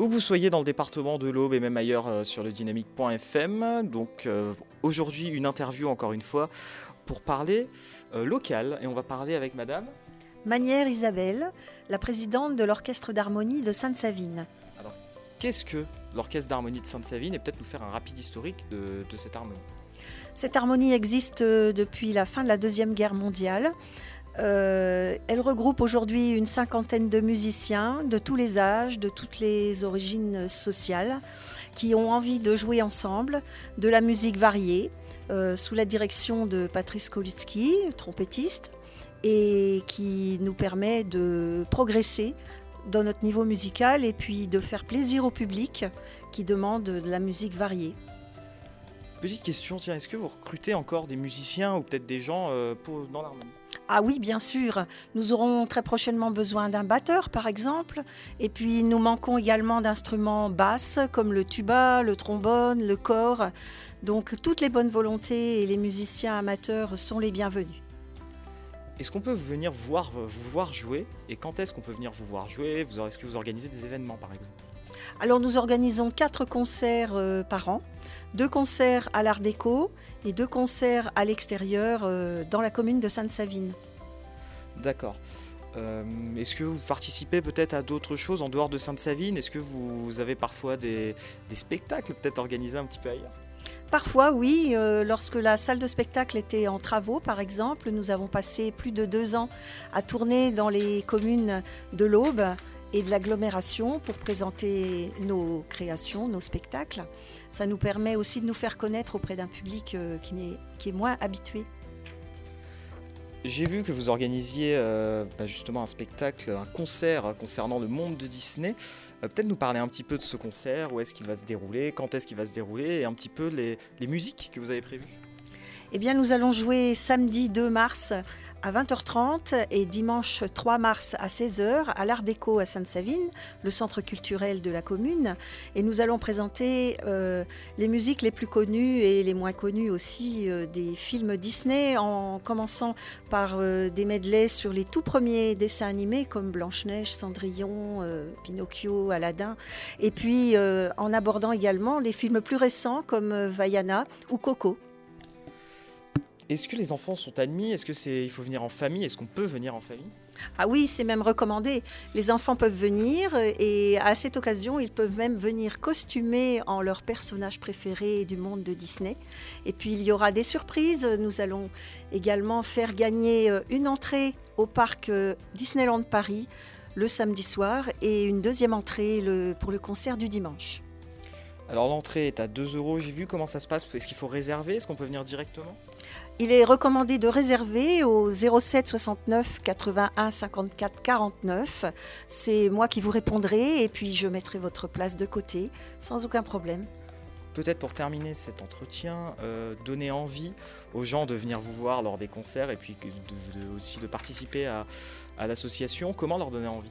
Où vous soyez dans le département de l'Aube et même ailleurs euh, sur le dynamique.fm. Donc euh, aujourd'hui une interview encore une fois pour parler euh, local et on va parler avec madame. Manière Isabelle, la présidente de l'Orchestre d'harmonie de Sainte-Savine. Alors qu'est-ce que l'Orchestre d'harmonie de Sainte-Savine? Et peut-être nous faire un rapide historique de, de cette harmonie Cette harmonie existe depuis la fin de la Deuxième Guerre mondiale. Euh, elle regroupe aujourd'hui une cinquantaine de musiciens de tous les âges, de toutes les origines sociales, qui ont envie de jouer ensemble de la musique variée, euh, sous la direction de Patrice Kolitsky, trompettiste, et qui nous permet de progresser dans notre niveau musical et puis de faire plaisir au public qui demande de la musique variée. Petite question, tiens, est-ce que vous recrutez encore des musiciens ou peut-être des gens euh, pour, dans l'harmonie? Ah oui, bien sûr. Nous aurons très prochainement besoin d'un batteur, par exemple. Et puis, nous manquons également d'instruments basses, comme le tuba, le trombone, le corps. Donc, toutes les bonnes volontés et les musiciens amateurs sont les bienvenus. Est-ce qu'on peut venir vous voir jouer? Et quand est-ce qu'on peut venir vous voir jouer? Est-ce que vous organisez des événements, par exemple? Alors, nous organisons quatre concerts euh, par an. Deux concerts à l'Art déco et deux concerts à l'extérieur euh, dans la commune de Sainte-Savine. D'accord. Euh, Est-ce que vous participez peut-être à d'autres choses en dehors de Sainte-Savine? Est-ce que vous avez parfois des, des spectacles peut-être organisés un petit peu ailleurs? Parfois, oui. euh, lorsque la salle de spectacle était en travaux, par exemple, nous avons passé plus de deux ans à tourner dans les communes de l'Aube et de l'agglomération pour présenter nos créations, nos spectacles. Ça nous permet aussi de nous faire connaître auprès d'un public euh, qui, n'est- qui est moins habitué. J'ai vu que vous organisiez euh, bah, justement un spectacle, un concert concernant le monde de Disney. Euh, Peut-être nous parler un petit peu de ce concert, où est-ce qu'il va se dérouler, quand est-ce qu'il va se dérouler, et un petit peu les, les musiques que vous avez prévues? Eh bien, nous allons jouer samedi 2 mars à 20h30 et dimanche 3 mars à 16h à l'Art déco à Sainte-Savine, le centre culturel de la commune. Et nous allons présenter euh, les musiques les plus connues et les moins connues aussi euh, des films Disney, en commençant par euh, des medleys sur les tout premiers dessins animés comme Blanche-Neige, Cendrillon, Pinocchio, Aladdin. Et puis en abordant également les films plus récents comme Vaiana ou Coco. Est-ce que les enfants sont admis? Est-ce que c'est il faut venir en famille? Est-ce qu'on peut venir en famille? Ah oui, c'est même recommandé. Les enfants peuvent venir euh, et à cette occasion, ils peuvent même venir costumés en leur personnage préféré du monde de Disney. Et puis il y aura des surprises. Nous allons également faire gagner euh, une entrée au parc euh, Disneyland Paris le samedi soir et une deuxième entrée pour le concert du dimanche. Alors l'entrée est à 2 euros. J'ai vu comment ça se passe. Est-ce qu'il faut réserver? Est-ce qu'on peut venir directement? Il est recommandé de réserver au 07 69 81 54 49. C'est moi qui vous répondrai et puis je mettrai votre place de côté sans aucun problème. Peut-être pour terminer cet entretien, euh, donner envie aux gens de venir vous voir lors des concerts et puis de- de- aussi de participer à, à l'association. Comment leur donner envie?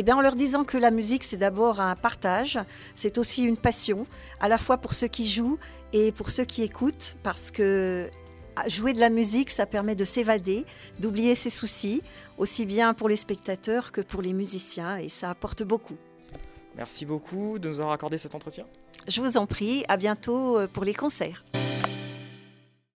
Eh bien, en leur disant que la musique, c'est d'abord un partage, c'est aussi une passion, à la fois pour ceux qui jouent et pour ceux qui écoutent, parce que ah, jouer de la musique, ça permet de s'évader, d'oublier ses soucis, aussi bien pour les spectateurs que pour les musiciens, et ça apporte beaucoup. Merci beaucoup de nous avoir accordé cet entretien. Je vous en prie, à bientôt euh, pour les concerts.